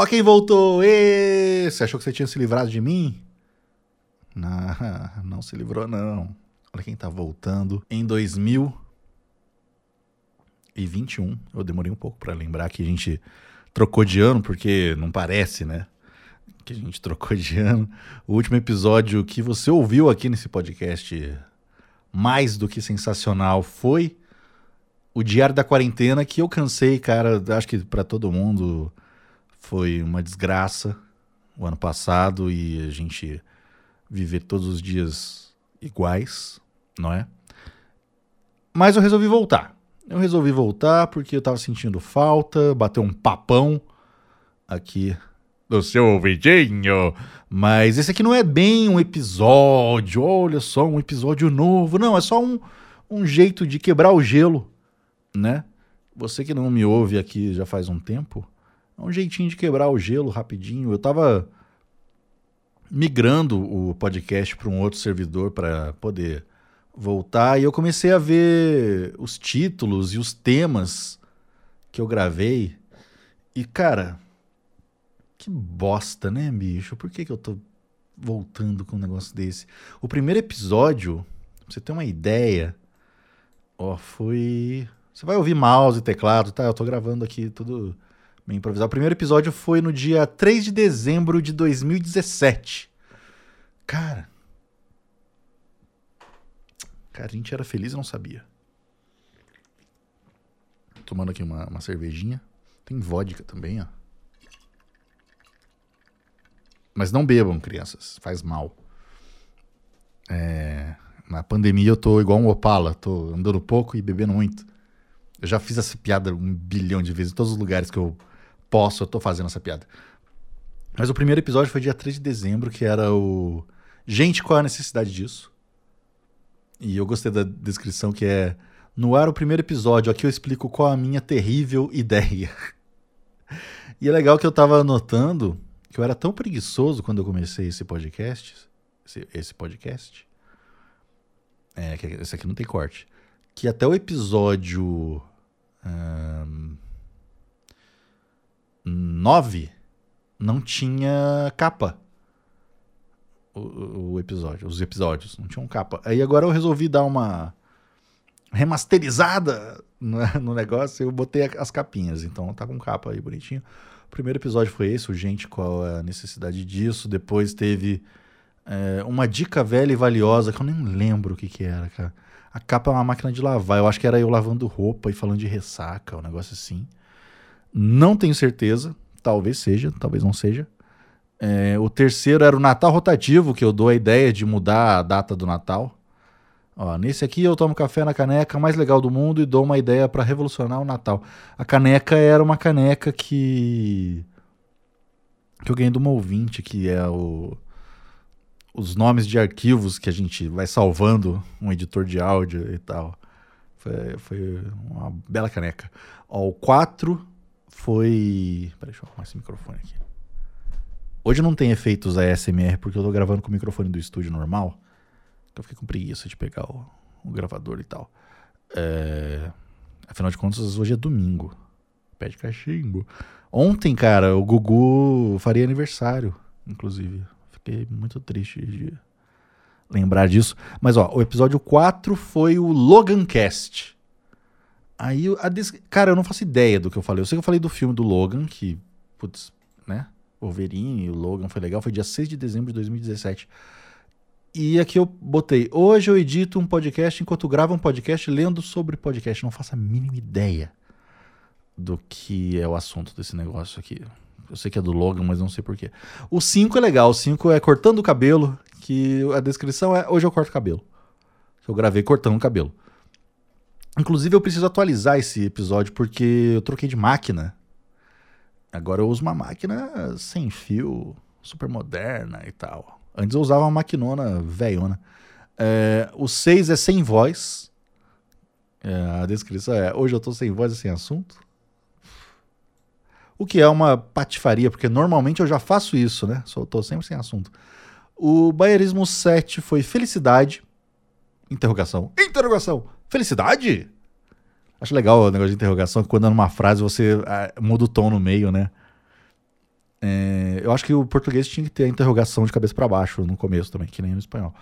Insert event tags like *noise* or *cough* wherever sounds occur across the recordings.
Ó quem voltou! Ê! Você achou que você tinha se livrado de mim? Não, *laughs* não se livrou não. Olha quem tá voltando em 2021. Eu demorei um pouco para lembrar que a gente trocou de ano, porque não parece, né? Que a gente trocou de ano. O último episódio que você ouviu aqui nesse podcast, mais do que sensacional, foi o Diário da Quarentena, que eu cansei, cara. Acho que para todo mundo foi uma desgraça o ano passado e a gente viver todos os dias iguais, não é? Mas eu resolvi voltar. Eu resolvi voltar porque eu tava sentindo falta, bater um papão aqui do seu ouvidinho. Mas esse aqui não é bem um episódio, olha só, um episódio novo. Não, é só um, um jeito de quebrar o gelo, né? Você que não me ouve aqui já faz um tempo, é um jeitinho de quebrar o gelo rapidinho. Eu tava migrando o podcast para um outro servidor para poder voltar e eu comecei a ver os títulos e os temas que eu gravei. E cara, que bosta, né, bicho? Por que, que eu tô voltando com um negócio desse? O primeiro episódio, pra você ter uma ideia, ó, foi. Você vai ouvir mouse e teclado, tá? Eu tô gravando aqui tudo Bem improvisado. O primeiro episódio foi no dia 3 de dezembro de 2017. Cara. Cara, a gente era feliz e não sabia. Tomando aqui uma, uma cervejinha. Tem vodka também, ó. Mas não bebam, crianças. Faz mal. É... Na pandemia eu tô igual um opala. Tô andando pouco e bebendo muito. Eu já fiz essa piada um bilhão de vezes em todos os lugares que eu posso, eu tô fazendo essa piada. Mas o primeiro episódio foi dia 3 de dezembro, que era o. Gente, qual é a necessidade disso? E eu gostei da descrição que é. No ar, o primeiro episódio, aqui eu explico qual a minha terrível ideia. *laughs* e é legal que eu tava anotando que eu era tão preguiçoso quando eu comecei esse podcast. Esse, esse podcast. É, esse aqui não tem corte. Que até o episódio. 9 não tinha capa. O, o, episódio, os episódios não tinham capa. Aí agora eu resolvi dar uma remasterizada no, *laughs* no negócio, eu botei as capinhas, então tá com capa aí bonitinho. O primeiro episódio foi esse, o gente, qual é a necessidade disso. Depois teve é, uma dica velha e valiosa que eu nem lembro o que que era, cara. A capa é uma máquina de lavar. Eu acho que era eu lavando roupa e falando de ressaca, um negócio assim. Não tenho certeza. Talvez seja, talvez não seja. É, o terceiro era o Natal rotativo, que eu dou a ideia de mudar a data do Natal. Ó, nesse aqui eu tomo café na caneca mais legal do mundo e dou uma ideia para revolucionar o Natal. A caneca era uma caneca que que eu ganhei de uma ouvinte, que é o os nomes de arquivos que a gente vai salvando, um editor de áudio e tal. Foi, foi uma bela caneca. Ó, o 4 foi. Peraí, deixa eu arrumar esse microfone aqui. Hoje não tem efeitos ASMR porque eu tô gravando com o microfone do estúdio normal. Eu fiquei com preguiça de pegar o, o gravador e tal. É... Afinal de contas, hoje é domingo. Pede cachimbo. Ontem, cara, o Gugu faria aniversário, inclusive. Fiquei muito triste de lembrar disso. Mas, ó, o episódio 4 foi o Logan Cast. Aí, a des... cara, eu não faço ideia do que eu falei. Eu sei que eu falei do filme do Logan, que, putz, né? Wolverine e o Logan foi legal. Foi dia 6 de dezembro de 2017. E aqui eu botei: hoje eu edito um podcast enquanto gravo um podcast lendo sobre podcast. Não faço a mínima ideia do que é o assunto desse negócio aqui. Eu sei que é do Logan, mas não sei porquê. O 5 é legal. O 5 é cortando o cabelo, que a descrição é: hoje eu corto cabelo. Eu gravei cortando o cabelo. Inclusive, eu preciso atualizar esse episódio porque eu troquei de máquina. Agora eu uso uma máquina sem fio, super moderna e tal. Antes eu usava uma maquinona velhona. É, o 6 é sem voz. É, a descrição é: hoje eu tô sem voz e sem assunto. O que é uma patifaria, porque normalmente eu já faço isso, né? Só tô sempre sem assunto. O Bayerismo 7 foi felicidade. Interrogação. Interrogação. Felicidade? Acho legal o negócio de interrogação, que quando é numa frase você ah, muda o tom no meio, né? É, eu acho que o português tinha que ter a interrogação de cabeça para baixo no começo também, que nem no espanhol.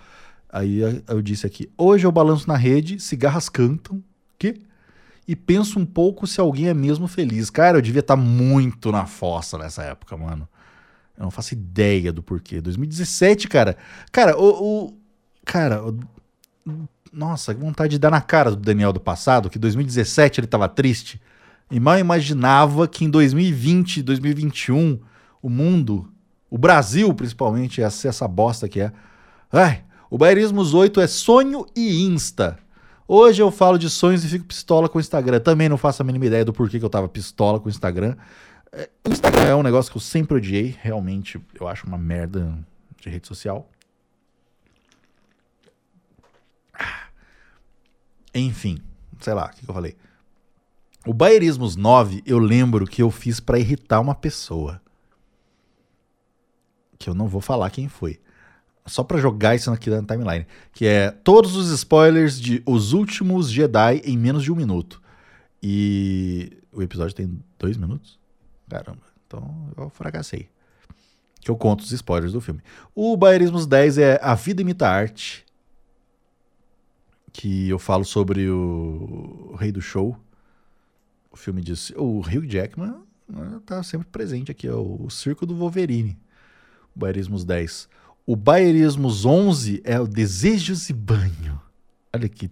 Aí eu disse aqui: hoje eu balanço na rede, cigarras cantam, que? E penso um pouco se alguém é mesmo feliz. Cara, eu devia estar tá muito na fossa nessa época, mano. Eu não faço ideia do porquê. 2017, cara. Cara, o. o cara, nossa, que vontade de dar na cara do Daniel do passado, que 2017 ele tava triste. E mal imaginava que em 2020, 2021, o mundo, o Brasil principalmente, ia ser essa bosta que é. Ai, o Bairismos 8 é sonho e insta. Hoje eu falo de sonhos e fico pistola com o Instagram. Também não faço a mínima ideia do porquê que eu tava pistola com o Instagram. É, o Instagram é um negócio que eu sempre odiei. Realmente, eu acho uma merda de rede social. Enfim, sei lá, o que, eu falei? O Baierismos 9, eu lembro que eu fiz para irritar uma pessoa. Que eu não vou falar quem foi. Só para jogar isso aqui na timeline. Que é todos os spoilers de Os Últimos Jedi em menos de um minuto. E o episódio tem dois minutos? Caramba, então eu fracassei. Que eu conto os spoilers do filme. O Baierismos 10 é A Vida Imita Arte. Que eu falo sobre o, o Rei do Show o filme diz. O Hugh Jackman está sempre presente aqui, é o, o Circo do Wolverine. O Baierismos 10. O Baierismos 11 é o Desejos e Banho. Olha que.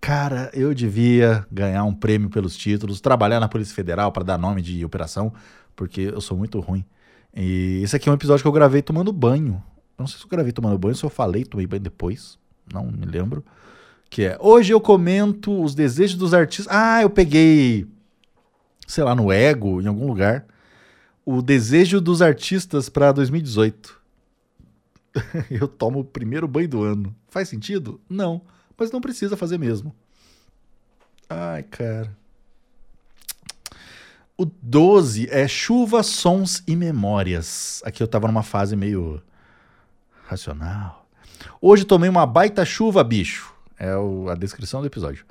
Cara, eu devia ganhar um prêmio pelos títulos, trabalhar na Polícia Federal para dar nome de operação, porque eu sou muito ruim. E esse aqui é um episódio que eu gravei tomando banho. Eu não sei se eu gravei tomando banho, se eu falei, tomei banho depois. Não me lembro. Que é. Hoje eu comento os desejos dos artistas. Ah, eu peguei sei lá, no Ego, em algum lugar, o desejo dos artistas para 2018. *laughs* eu tomo o primeiro banho do ano. Faz sentido? Não, mas não precisa fazer mesmo. Ai, cara. O 12 é chuva, sons e memórias. Aqui eu tava numa fase meio racional. Hoje tomei uma baita chuva, bicho. É o, a descrição do episódio.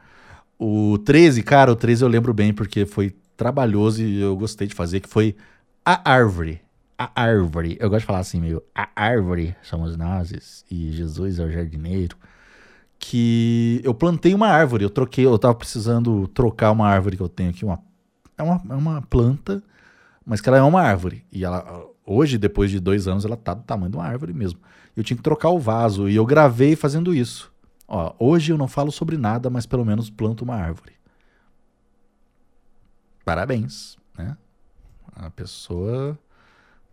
O 13, cara, o 13 eu lembro bem porque foi trabalhoso e eu gostei de fazer, que foi a árvore. A árvore. Eu gosto de falar assim, meio. A árvore somos nós e Jesus é o jardineiro. Que eu plantei uma árvore. Eu troquei, eu tava precisando trocar uma árvore que eu tenho aqui. Uma, é, uma, é uma planta, mas que ela é uma árvore. E ela, hoje, depois de dois anos, ela tá do tamanho de uma árvore mesmo. Eu tinha que trocar o vaso e eu gravei fazendo isso. Ó, hoje eu não falo sobre nada, mas pelo menos planto uma árvore parabéns, né? A pessoa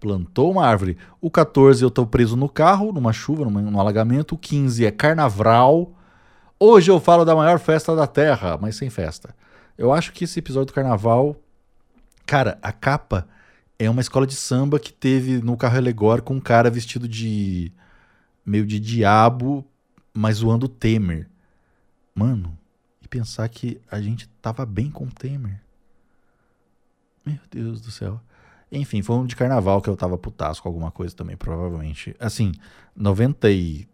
plantou uma árvore. O 14 eu estou preso no carro, numa chuva, num, num alagamento. O 15 é carnaval. Hoje eu falo da maior festa da Terra, mas sem festa. Eu acho que esse episódio do carnaval. Cara, a capa é uma escola de samba que teve no carro alegórico um cara vestido de. meio de diabo, mas zoando o Temer. Mano, e pensar que a gente tava bem com o Temer. Meu Deus do céu. Enfim, foi um de carnaval que eu tava putaço com alguma coisa também, provavelmente. Assim, 92%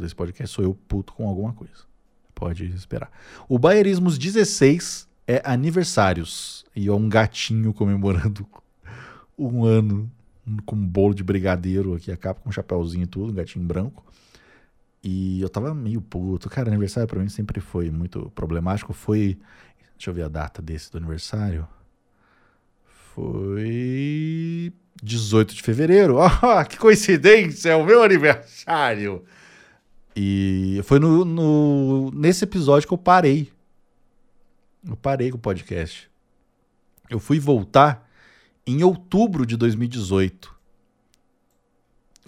desse podcast sou eu puto com alguma coisa. Pode esperar. O Baierismos 16 é aniversários. E é um gatinho comemorando *laughs* um ano com um bolo de brigadeiro aqui, a capa com um chapéuzinho e tudo, um gatinho branco. E eu tava meio puto. Cara, aniversário para mim sempre foi muito problemático. Foi. Deixa eu ver a data desse do aniversário. Foi 18 de fevereiro. Oh, *laughs* que coincidência, é o meu aniversário. E foi no, no, nesse episódio que eu parei. Eu parei com o podcast. Eu fui voltar em outubro de 2018.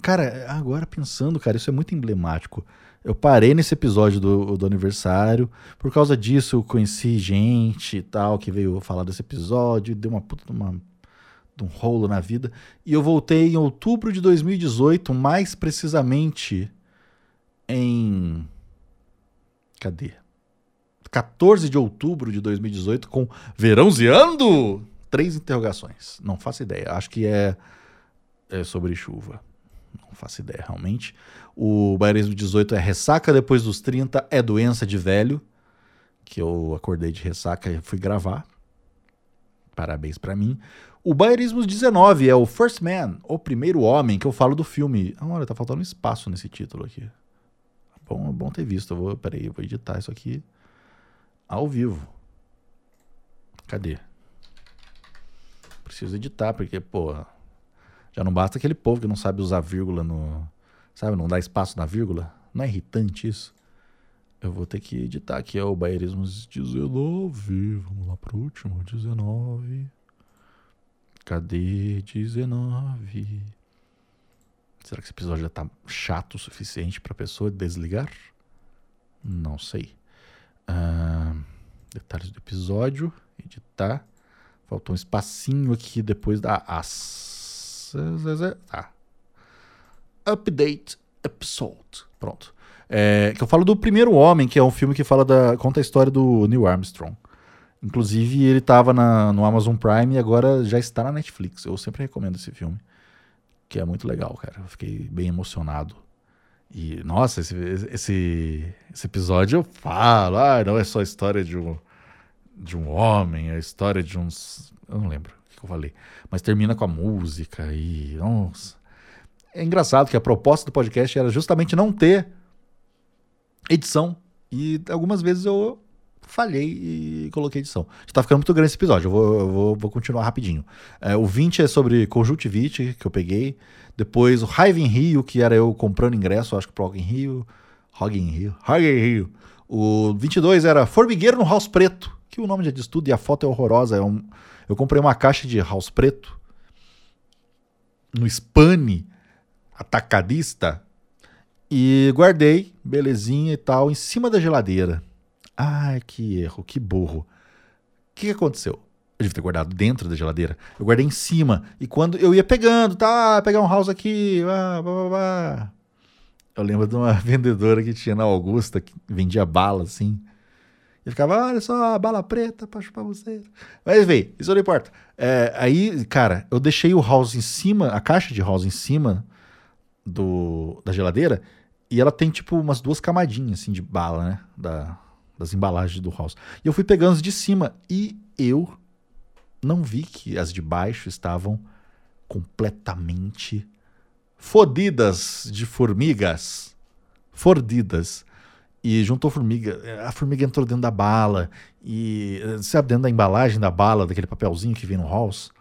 Cara, agora pensando, cara, isso é muito emblemático. Eu parei nesse episódio do, do aniversário. Por causa disso, eu conheci gente e tal que veio falar desse episódio. Deu uma puta uma, de um rolo na vida. E eu voltei em outubro de 2018, mais precisamente em. Cadê? 14 de outubro de 2018, com Verãozeando? Três interrogações. Não faço ideia. Acho que é, é sobre chuva. Não faço ideia, realmente. O Baianismo 18 é ressaca depois dos 30, é doença de velho. Que eu acordei de ressaca e fui gravar. Parabéns para mim. O Bayerismos 19 é o First Man, o primeiro homem, que eu falo do filme. Ah, olha, tá faltando um espaço nesse título aqui. Bom, é bom ter visto. Eu vou, peraí, eu vou editar isso aqui ao vivo. Cadê? Preciso editar, porque, pô, já não basta aquele povo que não sabe usar vírgula no. Sabe, não dá espaço na vírgula. Não é irritante isso? Eu vou ter que editar aqui, é o Bayerismos 19. Vamos lá pro último, 19. Cadê 19? Será que esse episódio já tá chato o suficiente pra pessoa desligar? Não sei. Detalhes do episódio. Editar. Faltou um espacinho aqui depois da as. Tá. Update episode. Pronto. É, que eu falo do Primeiro Homem, que é um filme que fala da, conta a história do Neil Armstrong. Inclusive, ele estava no Amazon Prime e agora já está na Netflix. Eu sempre recomendo esse filme, que é muito legal, cara. Eu fiquei bem emocionado. E, nossa, esse, esse, esse episódio eu falo, ah, não é só a história de um, de um homem, é a história de uns. Eu não lembro que eu falei. Mas termina com a música e. Nossa. É engraçado que a proposta do podcast era justamente não ter edição. E algumas vezes eu falhei e coloquei edição. Está ficando muito grande esse episódio, eu vou, eu vou, vou continuar rapidinho. É, o 20 é sobre conjuntivite, que eu peguei. Depois o Raiva em Rio, que era eu comprando ingresso, acho que pro Rock in Rio. Rock in Rio. Rock in Rio. O 22 era Formigueiro no House Preto, que o nome já diz tudo e a foto é horrorosa. É um, eu comprei uma caixa de House Preto no Spani atacadista e guardei, belezinha e tal, em cima da geladeira. Ai, que erro, que burro. O que, aconteceu? Eu devia ter guardado dentro da geladeira. Eu guardei em cima. E quando eu ia pegando, tá, pegar um house aqui, blá, blá, blá. Eu lembro de uma *laughs* vendedora que tinha na Augusta, que vendia bala, assim. E ficava, olha só, a bala preta pra chupar você. Mas, vê, isso não importa. É, aí, cara, eu deixei o house em cima, a caixa de house em cima do, da geladeira, e ela tem, tipo, umas duas camadinhas, assim, de bala, né? Da, das embalagens do house. E eu fui pegando as de cima e eu não vi que as de baixo estavam completamente fodidas de formigas. Fordidas. E juntou formiga. A formiga entrou dentro da bala. E, sabe, dentro da embalagem da bala, daquele papelzinho que vem no house.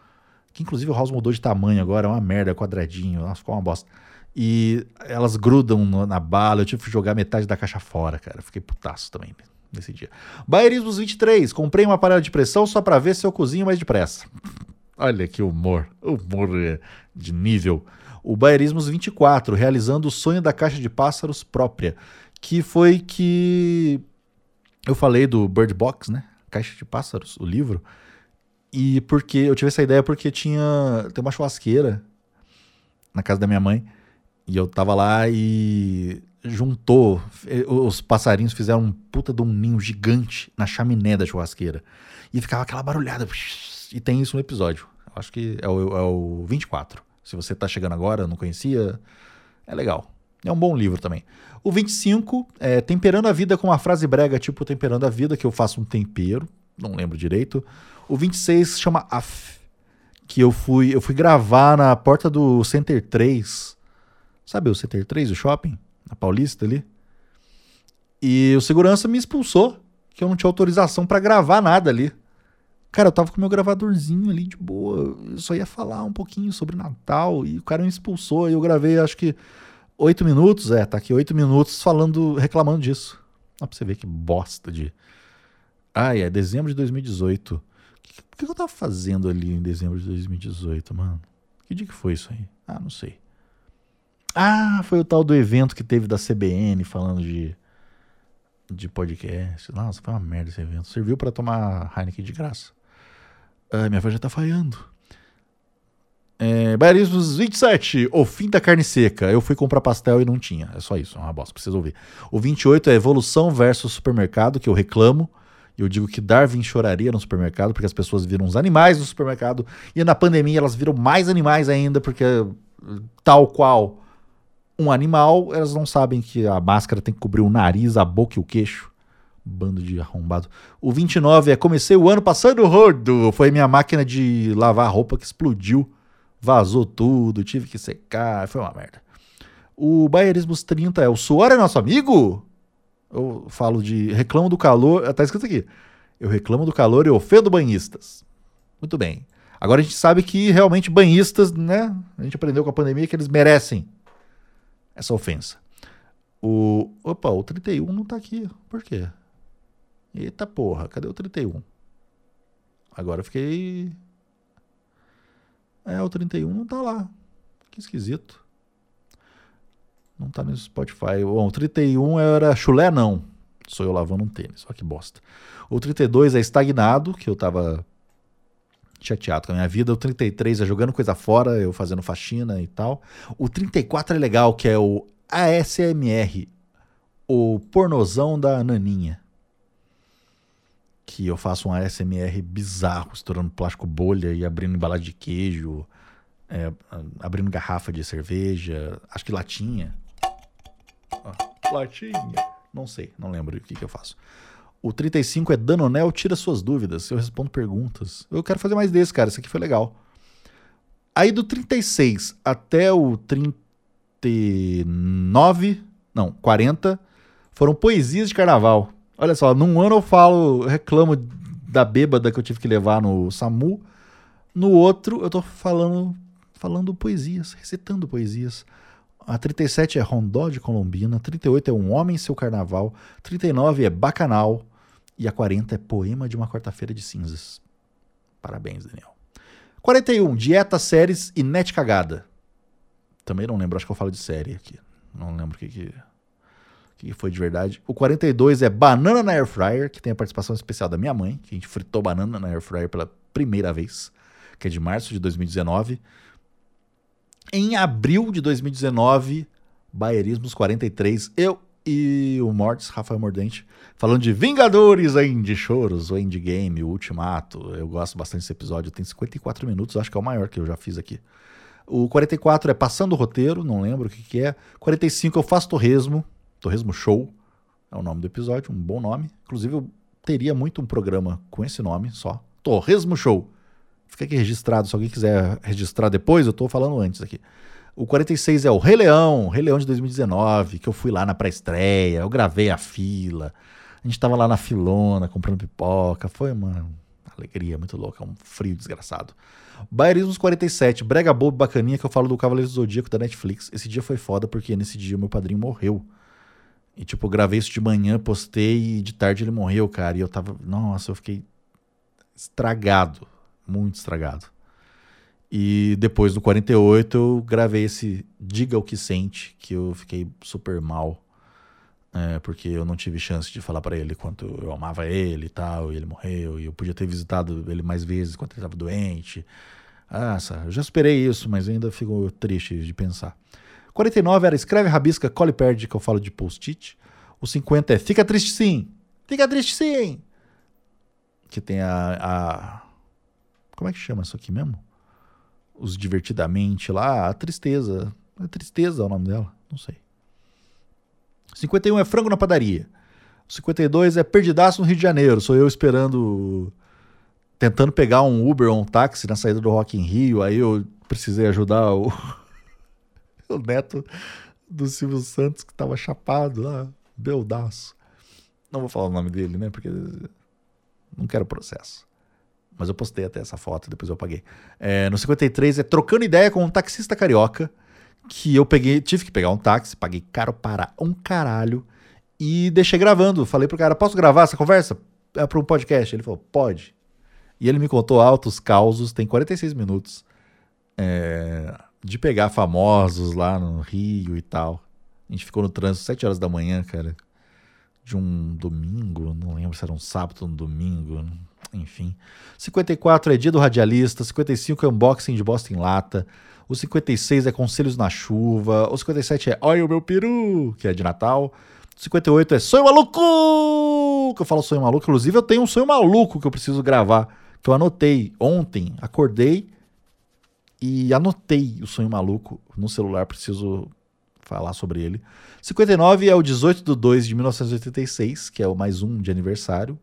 Que inclusive o house mudou de tamanho agora, é uma merda, é quadradinho. Nossa, ficou uma bosta. E elas grudam no, na bala. Eu tive que jogar metade da caixa fora, cara. Fiquei putaço também nesse dia. Baerismos 23. Comprei uma panela de pressão só para ver se eu cozinho mais depressa. Olha que humor. Humor de nível. O Baerismos 24. Realizando o sonho da caixa de pássaros própria. Que foi que eu falei do Bird Box, né? Caixa de pássaros, o livro. E porque eu tive essa ideia porque tinha tem uma churrasqueira na casa da minha mãe e eu tava lá e juntou, eh, os passarinhos fizeram um puta de um ninho gigante na chaminé da churrasqueira. E ficava aquela barulhada. E tem isso no episódio. Acho que é o, é o 24. Se você tá chegando agora, não conhecia, é legal. É um bom livro também. O 25 é Temperando a Vida com uma frase brega, tipo Temperando a Vida, que eu faço um tempero, não lembro direito. O 26 chama AF, que eu fui, eu fui gravar na porta do Center 3. Sabe o Center 3, o shopping? na Paulista ali. E o segurança me expulsou, que eu não tinha autorização para gravar nada ali. Cara, eu tava com meu gravadorzinho ali de boa, eu só ia falar um pouquinho sobre Natal e o cara me expulsou e eu gravei acho que oito minutos, é, tá aqui oito minutos falando, reclamando disso. Dá pra você ver que bosta de... Ah, é dezembro de 2018. O que, que eu tava fazendo ali em dezembro de 2018, mano? Que dia que foi isso aí? Ah, não sei. Ah, foi o tal do evento que teve da CBN falando de, de podcast. Nossa, foi uma merda esse evento. Serviu para tomar Heineken de graça. Ah, minha voz já tá falhando. É, Baiarismos 27, o fim da carne seca. Eu fui comprar pastel e não tinha. É só isso, é uma bosta, precisa ouvir. O 28 é evolução versus supermercado, que eu reclamo. Eu digo que Darwin choraria no supermercado, porque as pessoas viram os animais no supermercado. E na pandemia elas viram mais animais ainda, porque tal qual um animal, elas não sabem que a máscara tem que cobrir o nariz, a boca e o queixo Bando de arrombado. O 29 é comecei o ano passando rodo. Foi minha máquina de lavar roupa que explodiu. Vazou tudo, tive que secar. Foi uma merda. O Bayerismos 30 é o suor é nosso amigo? Eu falo de reclamo do calor. Tá escrito aqui. Eu reclamo do calor e ofendo banhistas. Muito bem. Agora a gente sabe que realmente banhistas, né? A gente aprendeu com a pandemia que eles merecem essa ofensa. O. Opa, o 31 não tá aqui. Por quê? Eita porra, cadê o 31? Agora eu fiquei. É, o 31 não tá lá. Que esquisito. Não tá no Spotify. Bom, o 31 era chulé, não. Sou eu lavando um tênis. Olha que bosta. O 32 é estagnado, que eu tava chateado com a minha vida. O 33 é jogando coisa fora, eu fazendo faxina e tal. O 34 é legal, que é o ASMR, o pornozão da Naninha que eu faço um ASMR bizarro, estourando plástico bolha e abrindo embalagem de queijo, é, abrindo garrafa de cerveja, acho que latinha. latinha. Não sei, não lembro o que, que eu faço. O 35 é Danonel tira suas dúvidas. Eu respondo perguntas. Eu quero fazer mais desse, cara. Isso aqui foi legal. Aí do 36 até o 39, não, 40, foram poesias de carnaval. Olha só, num ano eu falo, reclamo da bêbada que eu tive que levar no SAMU. No outro, eu tô falando, falando poesias, recitando poesias. A 37 é Rondó de Colombina, 38 é Um Homem em Seu Carnaval, 39 é Bacanal e a 40 é Poema de uma Quarta-feira de Cinzas. Parabéns, Daniel. 41, Dieta, Séries e Net Cagada. Também não lembro, acho que eu falo de série aqui. Não lembro o que que que foi de verdade. O 42 é Banana na Air Fryer, que tem a participação especial da minha mãe, que a gente fritou banana na Air Fryer pela primeira vez, que é de março de 2019. Em abril de 2019, Baierismos 43, eu e o Mortis, Rafael Mordente, falando de Vingadores, End Choros, o Endgame, o Ultimato. Eu gosto bastante desse episódio, tem 54 minutos, acho que é o maior que eu já fiz aqui. O 44 é Passando o Roteiro, não lembro o que, que é. 45 eu faço Torresmo, Torresmo Show é o nome do episódio, um bom nome. Inclusive, eu teria muito um programa com esse nome só. Torresmo Show. Fica aqui registrado, se alguém quiser registrar depois, eu estou falando antes aqui. O 46 é o Rei Leão, Rei Leão de 2019, que eu fui lá na pré-estreia, eu gravei a fila. A gente tava lá na filona comprando pipoca, foi uma alegria muito louca, um frio desgraçado. Baiarismos 47, brega bobo bacaninha que eu falo do Cavaleiro do Zodíaco da Netflix. Esse dia foi foda porque nesse dia meu padrinho morreu. E, tipo, gravei isso de manhã, postei e de tarde ele morreu, cara. E eu tava. Nossa, eu fiquei estragado. Muito estragado. E depois do 48 eu gravei esse Diga o que sente, que eu fiquei super mal. É, porque eu não tive chance de falar para ele quanto eu amava ele e tal, e ele morreu, e eu podia ter visitado ele mais vezes quando ele estava doente. Ah, eu já superei isso, mas ainda fico triste de pensar. 49 era escreve, rabisca, cole perde, que eu falo de post-it. O 50 é fica triste sim. Fica triste sim. Que tem a, a. Como é que chama isso aqui mesmo? Os divertidamente lá, a tristeza. A tristeza é o nome dela, não sei. 51 é frango na padaria. O 52 é perdidaço no Rio de Janeiro. Sou eu esperando. Tentando pegar um Uber ou um táxi na saída do Rock in Rio. Aí eu precisei ajudar o. *laughs* o neto do Silvio Santos, que tava chapado lá, beldaço. Não vou falar o nome dele, né? Porque não quero processo. Mas eu postei até essa foto, depois eu paguei. É, no 53 é trocando ideia com um taxista carioca. Que eu peguei, tive que pegar um táxi, paguei caro para um caralho. E deixei gravando. Falei pro cara: posso gravar essa conversa? É para um podcast. Ele falou: pode. E ele me contou altos causos, tem 46 minutos. É, de pegar famosos lá no Rio e tal. A gente ficou no trânsito 7 horas da manhã, cara. De um domingo, não lembro se era um sábado ou um domingo, enfim. 54 é dia do radialista, 55 é unboxing de bosta em lata, o 56 é conselhos na chuva, o 57 é olha o meu peru, que é de Natal. O 58 é sonho maluco, que eu falo sonho maluco. Inclusive eu tenho um sonho maluco que eu preciso gravar, que eu anotei ontem, acordei e anotei o sonho maluco no celular, preciso falar sobre ele. 59 é o 18 de 2 de 1986, que é o mais um de aniversário.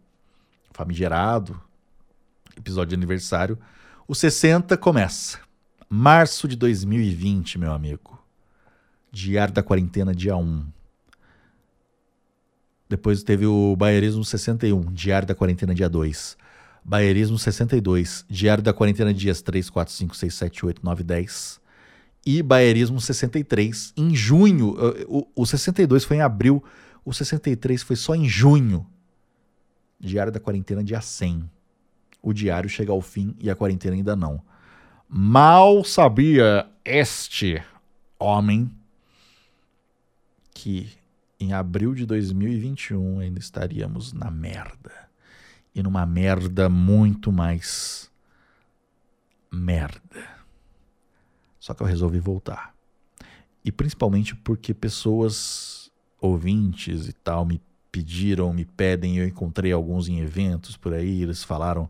Famigerado. Episódio de aniversário. O 60 começa. Março de 2020, meu amigo. Diário da Quarentena, dia 1. Depois teve o Baierismo 61, Diário da Quarentena, dia 2. Baierismo 62, Diário da Quarentena, dias 3, 4, 5, 6, 7, 8, 9, 10. E Baierismo 63, em junho. O, o 62 foi em abril, o 63 foi só em junho. Diário da Quarentena, dia 100. O diário chega ao fim e a quarentena ainda não. Mal sabia este homem que em abril de 2021 ainda estaríamos na merda. E numa merda muito mais merda. Só que eu resolvi voltar. E principalmente porque pessoas ouvintes e tal me pediram, me pedem, eu encontrei alguns em eventos por aí, eles falaram,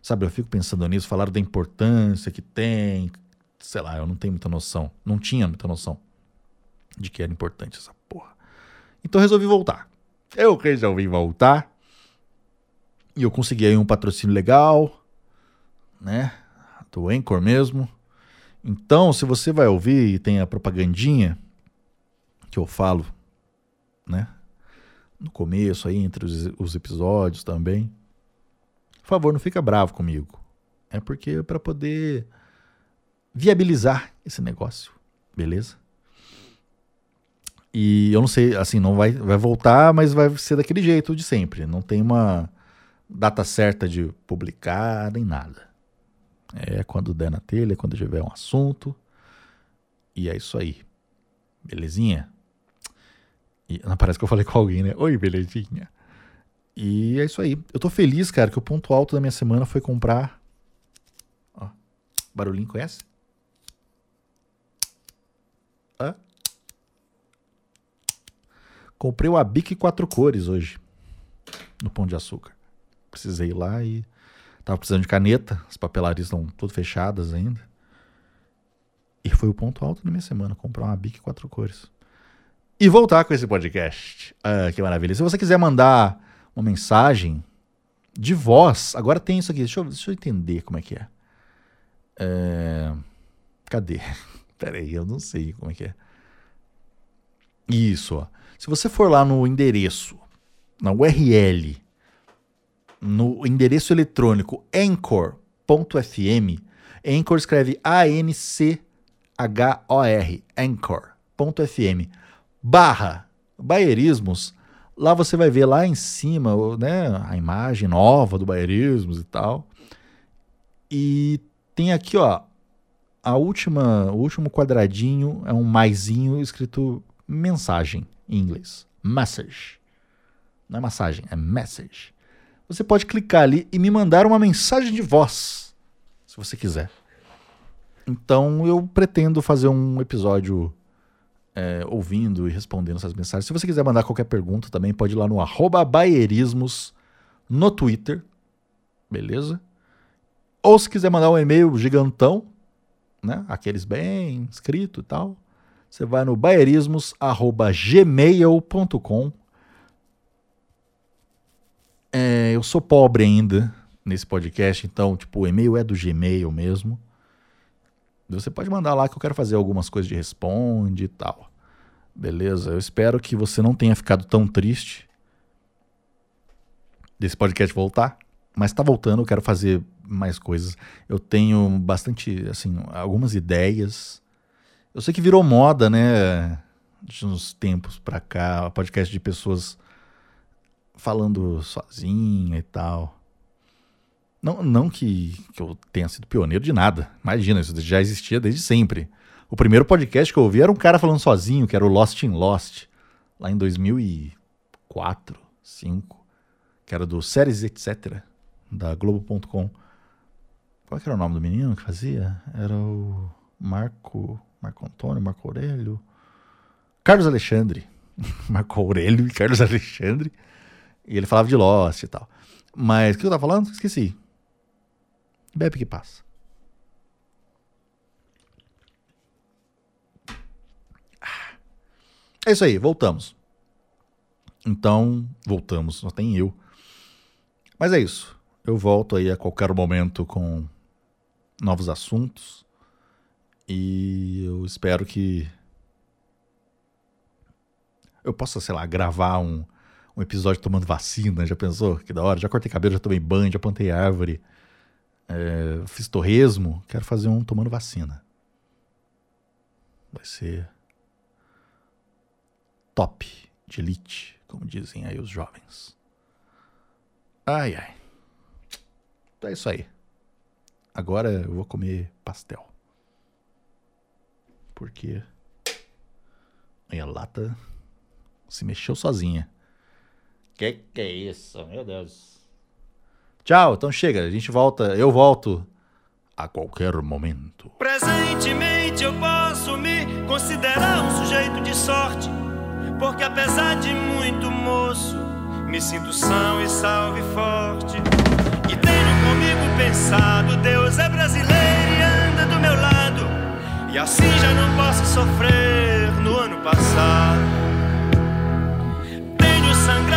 sabe, eu fico pensando nisso, falaram da importância que tem, sei lá, eu não tenho muita noção, não tinha muita noção de que era importante essa porra. Então resolvi voltar. Eu resolvi voltar. E eu consegui aí um patrocínio legal, né? Do Anchor mesmo. Então, se você vai ouvir e tem a propagandinha que eu falo, né? No começo aí, entre os, os episódios também. Por favor, não fica bravo comigo. É porque é para poder viabilizar esse negócio, beleza? E eu não sei, assim, não vai, vai voltar, mas vai ser daquele jeito de sempre. Não tem uma data certa de publicar nem nada. É quando der na telha, quando tiver um assunto. E é isso aí. Belezinha? E, não, parece que eu falei com alguém, né? Oi, belezinha. E é isso aí. Eu tô feliz, cara, que o ponto alto da minha semana foi comprar. Ó, barulhinho, conhece? Hã? Comprei o Abic quatro cores hoje. No Pão de Açúcar. Precisei ir lá e. Tava precisando de caneta. As papelarias estão todas fechadas ainda. E foi o ponto alto da minha semana. Comprar uma Bic quatro cores. E voltar com esse podcast. Ah, que maravilha. Se você quiser mandar uma mensagem de voz. Agora tem isso aqui. Deixa eu, deixa eu entender como é que é. é... Cadê? *laughs* Pera aí, eu não sei como é que é. Isso, ó. Se você for lá no endereço, na URL, no endereço eletrônico anchor.fm, Anchor escreve A-N-C-H-O-R, anchor.fm, barra Baierismos, lá você vai ver lá em cima né, a imagem nova do Baierismos e tal. E tem aqui, ó, a última, o último quadradinho é um maisinho escrito mensagem em inglês. Message. Não é massagem, é message. Você pode clicar ali e me mandar uma mensagem de voz, se você quiser. Então eu pretendo fazer um episódio é, ouvindo e respondendo essas mensagens. Se você quiser mandar qualquer pergunta também, pode ir lá no arroba baierismos no Twitter. Beleza? Ou se quiser mandar um e-mail gigantão, né? Aqueles bem escrito e tal você vai no baierismos.gmail.com. É, eu sou pobre ainda nesse podcast, então, tipo, o e-mail é do Gmail mesmo. Você pode mandar lá que eu quero fazer algumas coisas de responde e tal. Beleza? Eu espero que você não tenha ficado tão triste desse podcast voltar. Mas tá voltando, eu quero fazer mais coisas. Eu tenho bastante, assim, algumas ideias eu sei que virou moda, né? De uns tempos pra cá, podcast de pessoas falando sozinha e tal. Não, não que, que eu tenha sido pioneiro de nada. Imagina, isso já existia desde sempre. O primeiro podcast que eu ouvi era um cara falando sozinho, que era o Lost in Lost, lá em 2004, 2005, que era do Séries Etc., da Globo.com. Qual era o nome do menino que fazia? Era o Marco. Marco Antônio, Marco Aurélio. Carlos Alexandre. *laughs* Marco Aurélio e Carlos Alexandre. E ele falava de Lost e tal. Mas o que eu tava falando? Esqueci. Bebe que passa. Ah. É isso aí, voltamos. Então, voltamos, só tem eu. Mas é isso. Eu volto aí a qualquer momento com novos assuntos. E eu espero que eu possa, sei lá, gravar um, um episódio tomando vacina. Já pensou? Que da hora. Já cortei cabelo, já tomei banho, já plantei árvore. É, fiz torresmo. Quero fazer um tomando vacina. Vai ser top de elite, como dizem aí os jovens. Ai, ai. Então é isso aí. Agora eu vou comer pastel. Porque a lata se mexeu sozinha. Que que é isso, meu Deus. Tchau, então chega, a gente volta, eu volto a qualquer momento. Presentemente eu posso me considerar um sujeito de sorte, porque apesar de muito moço, me sinto são e salve forte. E tenho comigo pensado, Deus é brasileiro e anda do meu lado, e assim já não posso sofrer no ano passado.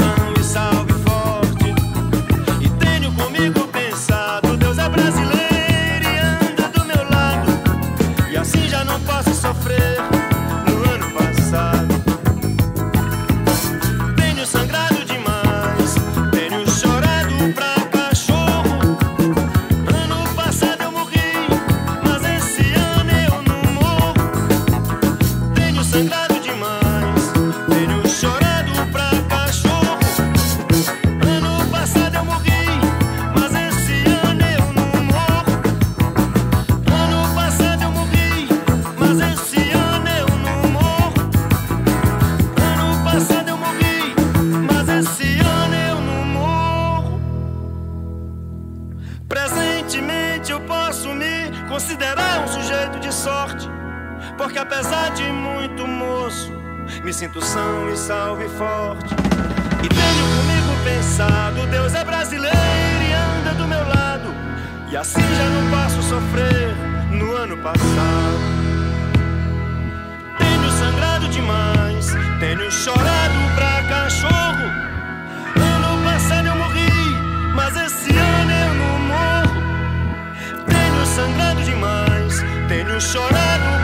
Me apesar de muito moço, me sinto são e salve forte. E tenho comigo pensado, Deus é brasileiro e anda do meu lado, e assim já não posso sofrer no ano passado. Tenho sangrado demais, tenho chorado pra cachorro. Ano passado eu morri, mas esse ano eu não morro. Tenho sangrado demais, tenho chorado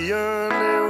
qui